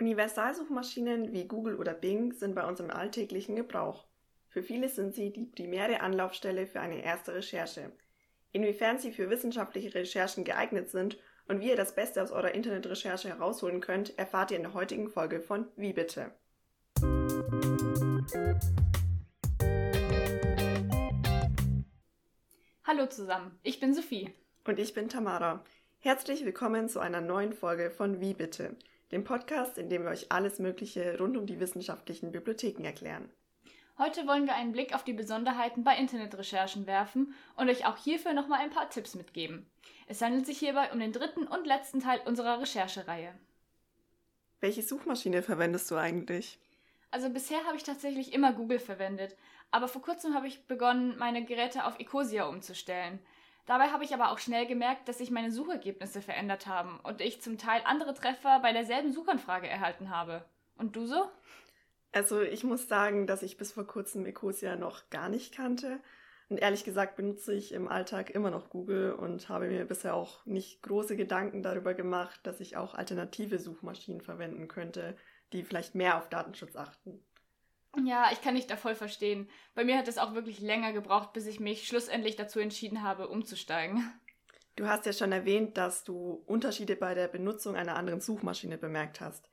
Universalsuchmaschinen wie Google oder Bing sind bei uns im alltäglichen Gebrauch. Für viele sind sie die primäre Anlaufstelle für eine erste Recherche. Inwiefern sie für wissenschaftliche Recherchen geeignet sind und wie ihr das Beste aus eurer Internetrecherche herausholen könnt, erfahrt ihr in der heutigen Folge von Wie bitte. Hallo zusammen, ich bin Sophie. Und ich bin Tamara. Herzlich willkommen zu einer neuen Folge von Wie bitte, dem Podcast, in dem wir euch alles Mögliche rund um die wissenschaftlichen Bibliotheken erklären. Heute wollen wir einen Blick auf die Besonderheiten bei Internetrecherchen werfen und euch auch hierfür nochmal ein paar Tipps mitgeben. Es handelt sich hierbei um den dritten und letzten Teil unserer Recherchereihe. Welche Suchmaschine verwendest du eigentlich? Also bisher habe ich tatsächlich immer Google verwendet, aber vor kurzem habe ich begonnen, meine Geräte auf Ecosia umzustellen. Dabei habe ich aber auch schnell gemerkt, dass sich meine Suchergebnisse verändert haben und ich zum Teil andere Treffer bei derselben Suchanfrage erhalten habe. Und du so? Also ich muss sagen, dass ich bis vor kurzem Ecosia noch gar nicht kannte. Und ehrlich gesagt benutze ich im Alltag immer noch Google und habe mir bisher auch nicht große Gedanken darüber gemacht, dass ich auch alternative Suchmaschinen verwenden könnte, die vielleicht mehr auf Datenschutz achten. Ja, ich kann dich da voll verstehen. Bei mir hat es auch wirklich länger gebraucht, bis ich mich schlussendlich dazu entschieden habe, umzusteigen. Du hast ja schon erwähnt, dass du Unterschiede bei der Benutzung einer anderen Suchmaschine bemerkt hast.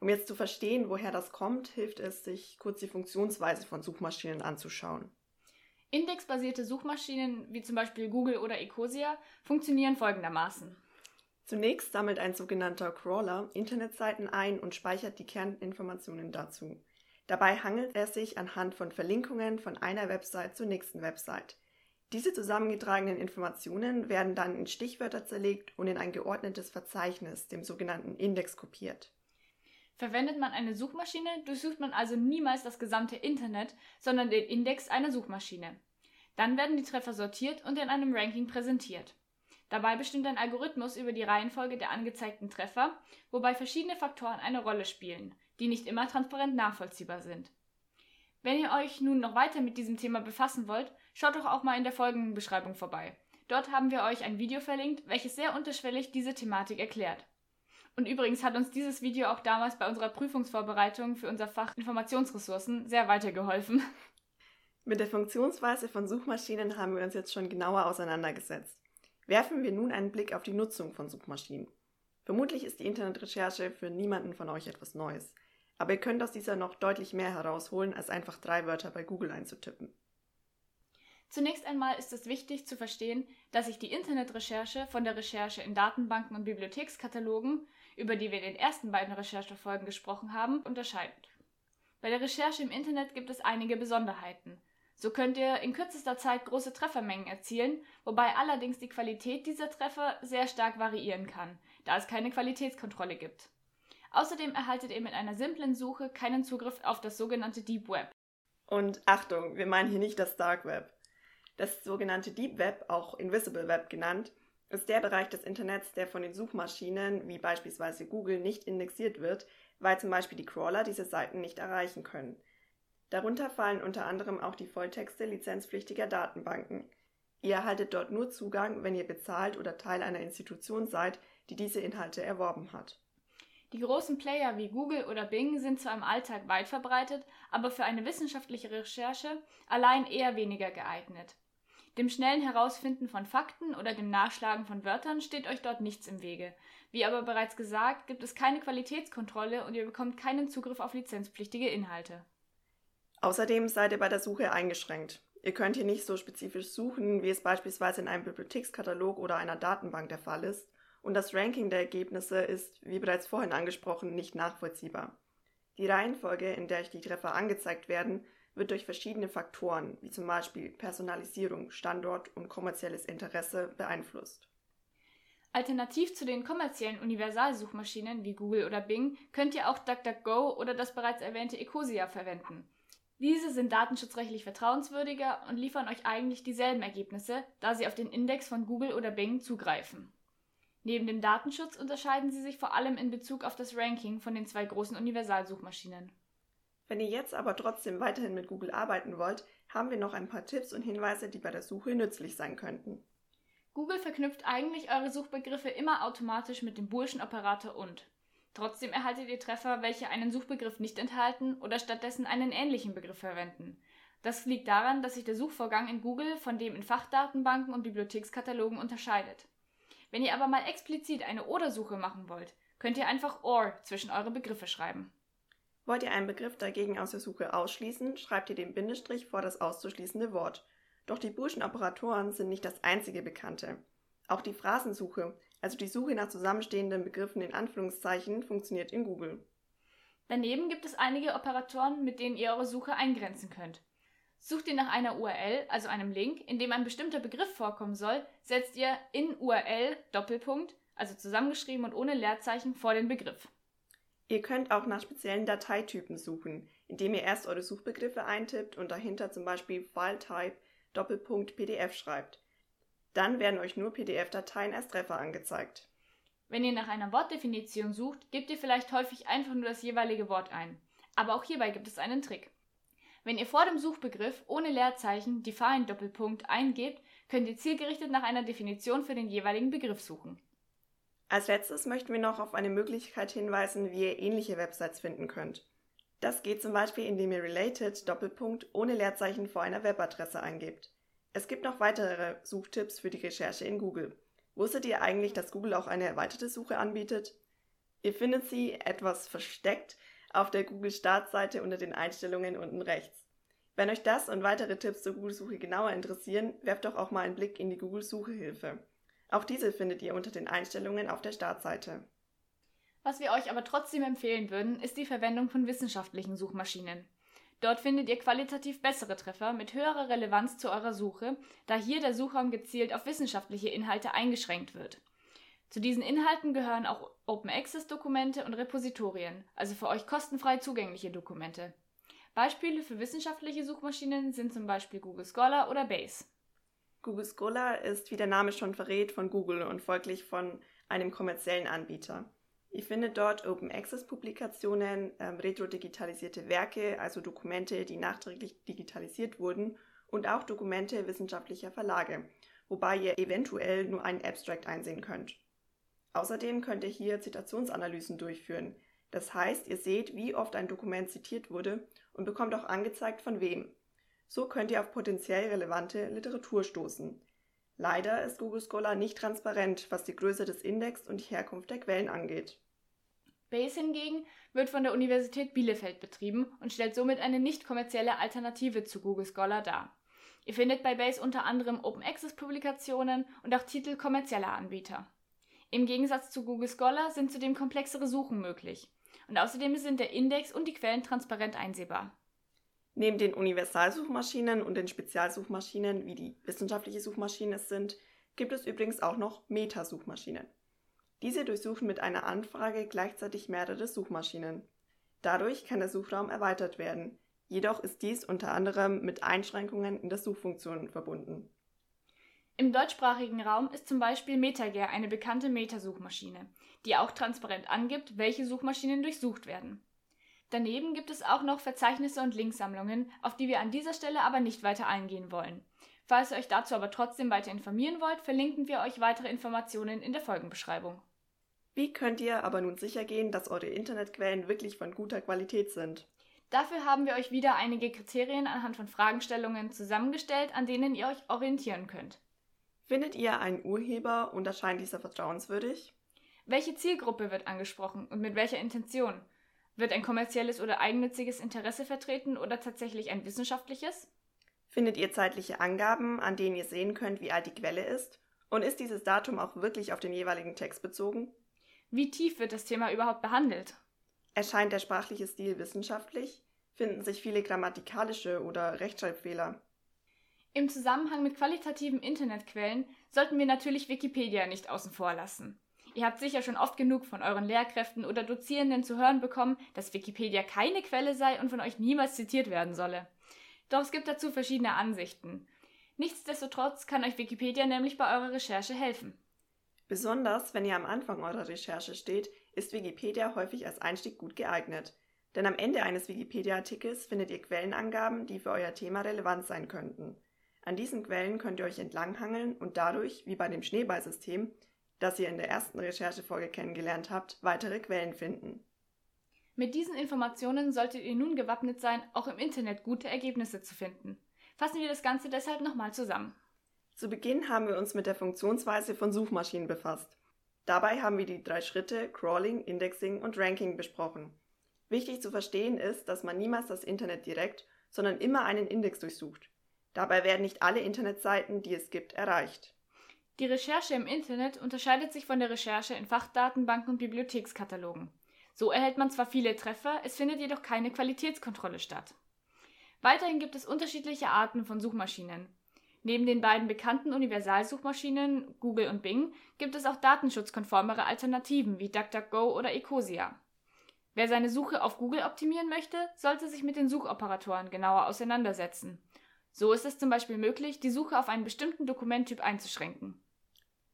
Um jetzt zu verstehen, woher das kommt, hilft es, sich kurz die Funktionsweise von Suchmaschinen anzuschauen. Indexbasierte Suchmaschinen wie zum Beispiel Google oder Ecosia funktionieren folgendermaßen. Zunächst sammelt ein sogenannter Crawler Internetseiten ein und speichert die Kerninformationen dazu. Dabei hangelt er sich anhand von Verlinkungen von einer Website zur nächsten Website. Diese zusammengetragenen Informationen werden dann in Stichwörter zerlegt und in ein geordnetes Verzeichnis, dem sogenannten Index, kopiert. Verwendet man eine Suchmaschine, durchsucht man also niemals das gesamte Internet, sondern den Index einer Suchmaschine. Dann werden die Treffer sortiert und in einem Ranking präsentiert. Dabei bestimmt ein Algorithmus über die Reihenfolge der angezeigten Treffer, wobei verschiedene Faktoren eine Rolle spielen, die nicht immer transparent nachvollziehbar sind. Wenn ihr euch nun noch weiter mit diesem Thema befassen wollt, schaut doch auch mal in der Folgenbeschreibung vorbei. Dort haben wir euch ein Video verlinkt, welches sehr unterschwellig diese Thematik erklärt. Und übrigens hat uns dieses Video auch damals bei unserer Prüfungsvorbereitung für unser Fach Informationsressourcen sehr weitergeholfen. Mit der Funktionsweise von Suchmaschinen haben wir uns jetzt schon genauer auseinandergesetzt. Werfen wir nun einen Blick auf die Nutzung von Suchmaschinen. Vermutlich ist die Internetrecherche für niemanden von euch etwas Neues. Aber ihr könnt aus dieser noch deutlich mehr herausholen, als einfach drei Wörter bei Google einzutippen. Zunächst einmal ist es wichtig zu verstehen, dass sich die Internetrecherche von der Recherche in Datenbanken und Bibliothekskatalogen, über die wir in den ersten beiden Recherchefolgen gesprochen haben, unterscheidet. Bei der Recherche im Internet gibt es einige Besonderheiten. So könnt ihr in kürzester Zeit große Treffermengen erzielen, wobei allerdings die Qualität dieser Treffer sehr stark variieren kann, da es keine Qualitätskontrolle gibt. Außerdem erhaltet ihr mit einer simplen Suche keinen Zugriff auf das sogenannte Deep Web. Und Achtung, wir meinen hier nicht das Dark Web. Das sogenannte Deep Web, auch Invisible Web genannt, ist der Bereich des Internets, der von den Suchmaschinen wie beispielsweise Google nicht indexiert wird, weil zum Beispiel die Crawler diese Seiten nicht erreichen können. Darunter fallen unter anderem auch die Volltexte lizenzpflichtiger Datenbanken. Ihr erhaltet dort nur Zugang, wenn ihr bezahlt oder Teil einer Institution seid, die diese Inhalte erworben hat. Die großen Player wie Google oder Bing sind zwar im Alltag weit verbreitet, aber für eine wissenschaftliche Recherche allein eher weniger geeignet. Dem schnellen Herausfinden von Fakten oder dem Nachschlagen von Wörtern steht euch dort nichts im Wege. Wie aber bereits gesagt, gibt es keine Qualitätskontrolle und ihr bekommt keinen Zugriff auf lizenzpflichtige Inhalte. Außerdem seid ihr bei der Suche eingeschränkt. Ihr könnt hier nicht so spezifisch suchen, wie es beispielsweise in einem Bibliothekskatalog oder einer Datenbank der Fall ist, und das Ranking der Ergebnisse ist, wie bereits vorhin angesprochen, nicht nachvollziehbar. Die Reihenfolge, in der die Treffer angezeigt werden, wird durch verschiedene Faktoren, wie zum Beispiel Personalisierung, Standort und kommerzielles Interesse, beeinflusst. Alternativ zu den kommerziellen Universalsuchmaschinen wie Google oder Bing könnt ihr auch DuckDuckGo oder das bereits erwähnte Ecosia verwenden. Diese sind datenschutzrechtlich vertrauenswürdiger und liefern euch eigentlich dieselben Ergebnisse, da sie auf den Index von Google oder Bing zugreifen. Neben dem Datenschutz unterscheiden sie sich vor allem in Bezug auf das Ranking von den zwei großen Universalsuchmaschinen. Wenn ihr jetzt aber trotzdem weiterhin mit Google arbeiten wollt, haben wir noch ein paar Tipps und Hinweise, die bei der Suche nützlich sein könnten. Google verknüpft eigentlich eure Suchbegriffe immer automatisch mit dem Burschen Operator und. Trotzdem erhaltet ihr Treffer, welche einen Suchbegriff nicht enthalten oder stattdessen einen ähnlichen Begriff verwenden. Das liegt daran, dass sich der Suchvorgang in Google von dem in Fachdatenbanken und Bibliothekskatalogen unterscheidet. Wenn ihr aber mal explizit eine Oder-Suche machen wollt, könnt ihr einfach OR zwischen eure Begriffe schreiben. Wollt ihr einen Begriff dagegen aus der Suche ausschließen, schreibt ihr den Bindestrich vor das auszuschließende Wort. Doch die Boolschen Operatoren sind nicht das einzige bekannte. Auch die Phrasensuche, also die Suche nach zusammenstehenden Begriffen in Anführungszeichen, funktioniert in Google. Daneben gibt es einige Operatoren, mit denen ihr eure Suche eingrenzen könnt. Sucht ihr nach einer URL, also einem Link, in dem ein bestimmter Begriff vorkommen soll, setzt ihr in URL Doppelpunkt, also zusammengeschrieben und ohne Leerzeichen, vor den Begriff. Ihr könnt auch nach speziellen Dateitypen suchen, indem ihr erst eure Suchbegriffe eintippt und dahinter zum Beispiel FileType Doppelpunkt PDF schreibt. Dann werden euch nur PDF-Dateien als Treffer angezeigt. Wenn ihr nach einer Wortdefinition sucht, gebt ihr vielleicht häufig einfach nur das jeweilige Wort ein. Aber auch hierbei gibt es einen Trick. Wenn ihr vor dem Suchbegriff ohne Leerzeichen Define Doppelpunkt eingebt, könnt ihr zielgerichtet nach einer Definition für den jeweiligen Begriff suchen. Als letztes möchten wir noch auf eine Möglichkeit hinweisen, wie ihr ähnliche Websites finden könnt. Das geht zum Beispiel, indem ihr related Doppelpunkt ohne Leerzeichen vor einer Webadresse eingebt. Es gibt noch weitere Suchtipps für die Recherche in Google. Wusstet ihr eigentlich, dass Google auch eine erweiterte Suche anbietet? Ihr findet sie etwas versteckt auf der Google-Startseite unter den Einstellungen unten rechts. Wenn euch das und weitere Tipps zur Google-Suche genauer interessieren, werft doch auch mal einen Blick in die Google-Suchehilfe. Auch diese findet ihr unter den Einstellungen auf der Startseite. Was wir euch aber trotzdem empfehlen würden, ist die Verwendung von wissenschaftlichen Suchmaschinen. Dort findet ihr qualitativ bessere Treffer mit höherer Relevanz zu eurer Suche, da hier der Suchraum gezielt auf wissenschaftliche Inhalte eingeschränkt wird. Zu diesen Inhalten gehören auch Open Access Dokumente und Repositorien, also für euch kostenfrei zugängliche Dokumente. Beispiele für wissenschaftliche Suchmaschinen sind zum Beispiel Google Scholar oder Base. Google Scholar ist, wie der Name schon verrät, von Google und folglich von einem kommerziellen Anbieter. Ihr findet dort Open Access Publikationen, ähm, retro-digitalisierte Werke, also Dokumente, die nachträglich digitalisiert wurden, und auch Dokumente wissenschaftlicher Verlage, wobei ihr eventuell nur einen Abstract einsehen könnt. Außerdem könnt ihr hier Zitationsanalysen durchführen. Das heißt, ihr seht, wie oft ein Dokument zitiert wurde und bekommt auch angezeigt, von wem. So könnt ihr auf potenziell relevante Literatur stoßen. Leider ist Google Scholar nicht transparent, was die Größe des Index und die Herkunft der Quellen angeht. Base hingegen wird von der Universität Bielefeld betrieben und stellt somit eine nicht kommerzielle Alternative zu Google Scholar dar. Ihr findet bei Base unter anderem Open Access Publikationen und auch Titel kommerzieller Anbieter. Im Gegensatz zu Google Scholar sind zudem komplexere Suchen möglich. Und außerdem sind der Index und die Quellen transparent einsehbar. Neben den Universalsuchmaschinen und den Spezialsuchmaschinen, wie die wissenschaftliche Suchmaschine es sind, gibt es übrigens auch noch Metasuchmaschinen. Diese durchsuchen mit einer Anfrage gleichzeitig mehrere Suchmaschinen. Dadurch kann der Suchraum erweitert werden, jedoch ist dies unter anderem mit Einschränkungen in der Suchfunktion verbunden. Im deutschsprachigen Raum ist zum Beispiel MetaGer eine bekannte Metasuchmaschine, die auch transparent angibt, welche Suchmaschinen durchsucht werden. Daneben gibt es auch noch Verzeichnisse und Linksammlungen, auf die wir an dieser Stelle aber nicht weiter eingehen wollen. Falls ihr euch dazu aber trotzdem weiter informieren wollt, verlinken wir euch weitere Informationen in der Folgenbeschreibung. Wie könnt ihr aber nun sicher gehen, dass eure Internetquellen wirklich von guter Qualität sind? Dafür haben wir euch wieder einige Kriterien anhand von Fragestellungen zusammengestellt, an denen ihr euch orientieren könnt. Findet ihr einen Urheber und erscheint dieser vertrauenswürdig? Welche Zielgruppe wird angesprochen und mit welcher Intention? Wird ein kommerzielles oder eigennütziges Interesse vertreten oder tatsächlich ein wissenschaftliches? Findet ihr zeitliche Angaben, an denen ihr sehen könnt, wie alt die Quelle ist? Und ist dieses Datum auch wirklich auf den jeweiligen Text bezogen? Wie tief wird das Thema überhaupt behandelt? Erscheint der sprachliche Stil wissenschaftlich? Finden sich viele grammatikalische oder Rechtschreibfehler? Im Zusammenhang mit qualitativen Internetquellen sollten wir natürlich Wikipedia nicht außen vor lassen. Ihr habt sicher schon oft genug von euren Lehrkräften oder Dozierenden zu hören bekommen, dass Wikipedia keine Quelle sei und von euch niemals zitiert werden solle. Doch es gibt dazu verschiedene Ansichten. Nichtsdestotrotz kann euch Wikipedia nämlich bei eurer Recherche helfen. Besonders wenn ihr am Anfang eurer Recherche steht, ist Wikipedia häufig als Einstieg gut geeignet. Denn am Ende eines Wikipedia-Artikels findet ihr Quellenangaben, die für euer Thema relevant sein könnten. An diesen Quellen könnt ihr euch entlanghangeln und dadurch, wie bei dem Schneeballsystem, das ihr in der ersten Recherchefolge kennengelernt habt, weitere Quellen finden. Mit diesen Informationen solltet ihr nun gewappnet sein, auch im Internet gute Ergebnisse zu finden. Fassen wir das Ganze deshalb nochmal zusammen. Zu Beginn haben wir uns mit der Funktionsweise von Suchmaschinen befasst. Dabei haben wir die drei Schritte Crawling, Indexing und Ranking besprochen. Wichtig zu verstehen ist, dass man niemals das Internet direkt, sondern immer einen Index durchsucht. Dabei werden nicht alle Internetseiten, die es gibt, erreicht. Die Recherche im Internet unterscheidet sich von der Recherche in Fachdatenbanken und Bibliothekskatalogen. So erhält man zwar viele Treffer, es findet jedoch keine Qualitätskontrolle statt. Weiterhin gibt es unterschiedliche Arten von Suchmaschinen. Neben den beiden bekannten Universalsuchmaschinen Google und Bing gibt es auch datenschutzkonformere Alternativen wie DuckDuckGo oder Ecosia. Wer seine Suche auf Google optimieren möchte, sollte sich mit den Suchoperatoren genauer auseinandersetzen. So ist es zum Beispiel möglich, die Suche auf einen bestimmten Dokumenttyp einzuschränken.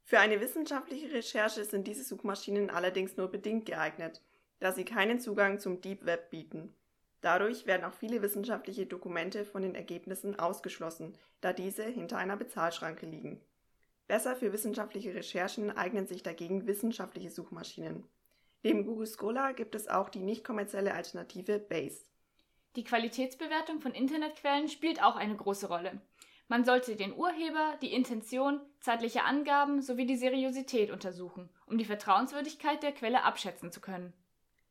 Für eine wissenschaftliche Recherche sind diese Suchmaschinen allerdings nur bedingt geeignet, da sie keinen Zugang zum Deep Web bieten. Dadurch werden auch viele wissenschaftliche Dokumente von den Ergebnissen ausgeschlossen, da diese hinter einer Bezahlschranke liegen. Besser für wissenschaftliche Recherchen eignen sich dagegen wissenschaftliche Suchmaschinen. Neben Google Scholar gibt es auch die nicht kommerzielle Alternative Base. Die Qualitätsbewertung von Internetquellen spielt auch eine große Rolle. Man sollte den Urheber, die Intention, zeitliche Angaben sowie die Seriosität untersuchen, um die Vertrauenswürdigkeit der Quelle abschätzen zu können.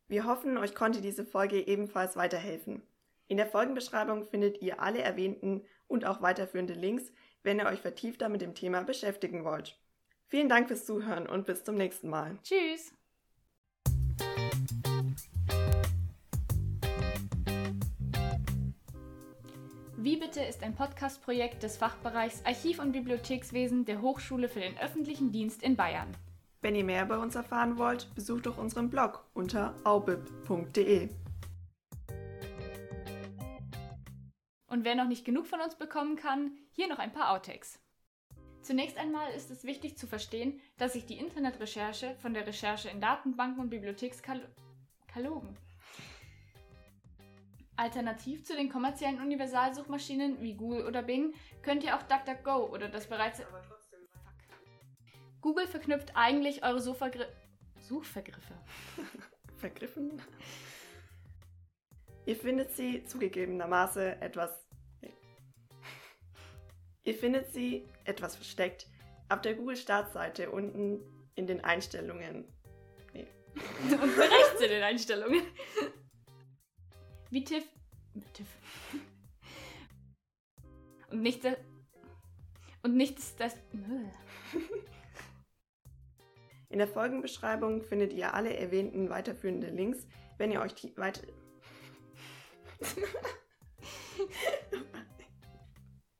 Wir hoffen, euch konnte diese Folge ebenfalls weiterhelfen. In der Folgenbeschreibung findet ihr alle erwähnten und auch weiterführende Links, wenn ihr euch vertiefter mit dem Thema beschäftigen wollt. Vielen Dank fürs Zuhören und bis zum nächsten Mal. Tschüss! Wie bitte ist ein Podcast-Projekt des Fachbereichs Archiv- und Bibliothekswesen der Hochschule für den öffentlichen Dienst in Bayern. Wenn ihr mehr über uns erfahren wollt, besucht doch unseren Blog unter aubib.de. Und wer noch nicht genug von uns bekommen kann, hier noch ein paar Outtakes. Zunächst einmal ist es wichtig zu verstehen, dass sich die Internetrecherche von der Recherche in Datenbanken und Bibliothekskatalogen Alternativ zu den kommerziellen Universalsuchmaschinen wie Google oder Bing könnt ihr auch DuckDuckGo oder das bereits. Google verknüpft eigentlich eure Suchvergri Suchvergriffe. Vergriffen? Ihr findet sie zugegebenermaßen etwas. Ihr findet sie etwas versteckt auf der Google-Startseite unten in den Einstellungen. Nee. Und rechts in den Einstellungen. Wie Tiff. Tiff. Und nicht das. Und nicht das. In der Folgenbeschreibung findet ihr alle erwähnten weiterführenden Links, wenn ihr euch weiter.